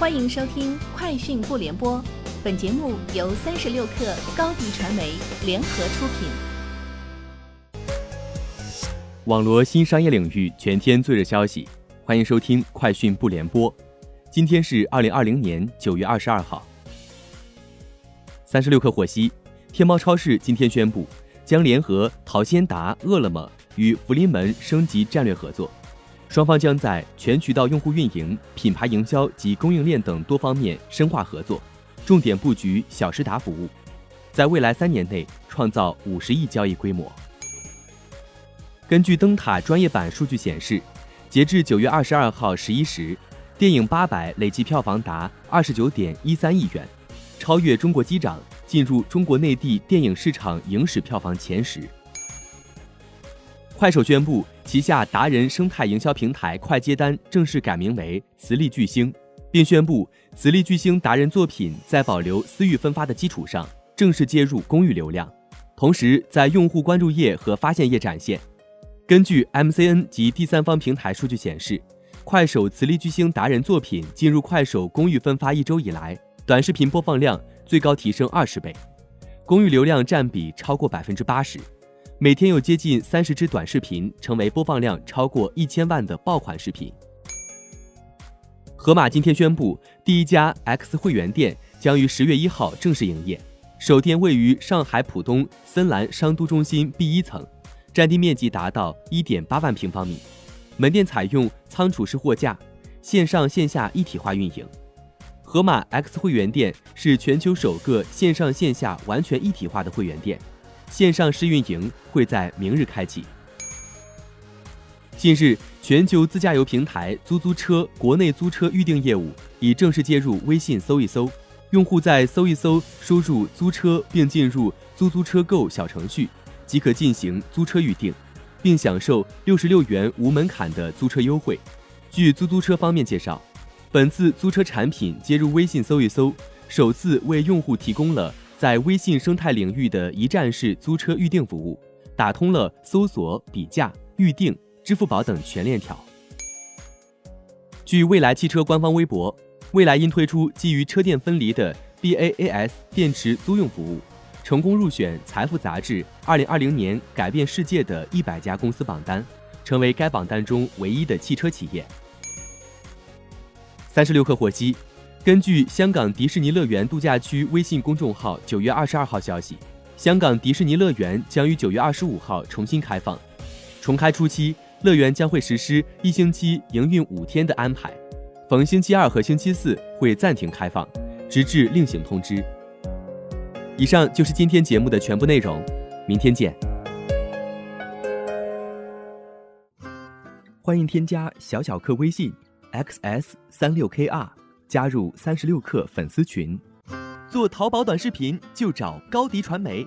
欢迎收听《快讯不联播》，本节目由三十六克高低传媒联合出品。网罗新商业领域全天最热消息，欢迎收听《快讯不联播》。今天是二零二零年九月二十二号。三十六氪获悉，天猫超市今天宣布，将联合淘鲜达、饿了么与福临门升级战略合作。双方将在全渠道用户运营、品牌营销及供应链等多方面深化合作，重点布局小时达服务，在未来三年内创造五十亿交易规模。根据灯塔专业版数据显示，截至九月二十二号十一时，电影《八佰》累计票房达二十九点一三亿元，超越《中国机长》，进入中国内地电影市场影史票房前十。快手宣布，旗下达人生态营销平台快接单正式改名为磁力巨星，并宣布磁力巨星达人作品在保留私域分发的基础上，正式接入公域流量，同时在用户关注页和发现页展现。根据 MCN 及第三方平台数据显示，快手磁力巨星达人作品进入快手公域分发一周以来，短视频播放量最高提升二十倍，公域流量占比超过百分之八十。每天有接近三十支短视频成为播放量超过一千万的爆款视频。盒马今天宣布，第一家 X 会员店将于十月一号正式营业，首店位于上海浦东森兰商都中心 B 一层，占地面积达到一点八万平方米。门店采用仓储式货架，线上线下一体化运营。盒马 X 会员店是全球首个线上线下完全一体化的会员店。线上试运营会在明日开启。近日，全球自驾游平台租租车国内租车预订业务已正式接入微信搜一搜，用户在搜一搜输入租车并进入租租车购小程序，即可进行租车预订，并享受六十六元无门槛的租车优惠。据租租车方面介绍，本次租车产品接入微信搜一搜，首次为用户提供了。在微信生态领域的一站式租车预订服务，打通了搜索、比价、预订、支付宝等全链条。据蔚来汽车官方微博，蔚来因推出基于车电分离的 BaaS 电池租用服务，成功入选《财富》杂志二零二零年改变世界的一百家公司榜单，成为该榜单中唯一的汽车企业。三十六氪获悉。根据香港迪士尼乐园度假区微信公众号九月二十二号消息，香港迪士尼乐园将于九月二十五号重新开放。重开初期，乐园将会实施一星期营运五天的安排，逢星期二和星期四会暂停开放，直至另行通知。以上就是今天节目的全部内容，明天见。欢迎添加小小客微信 xs 三六 kr。加入三十六氪粉丝群，做淘宝短视频就找高迪传媒，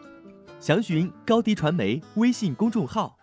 详询高迪传媒微信公众号。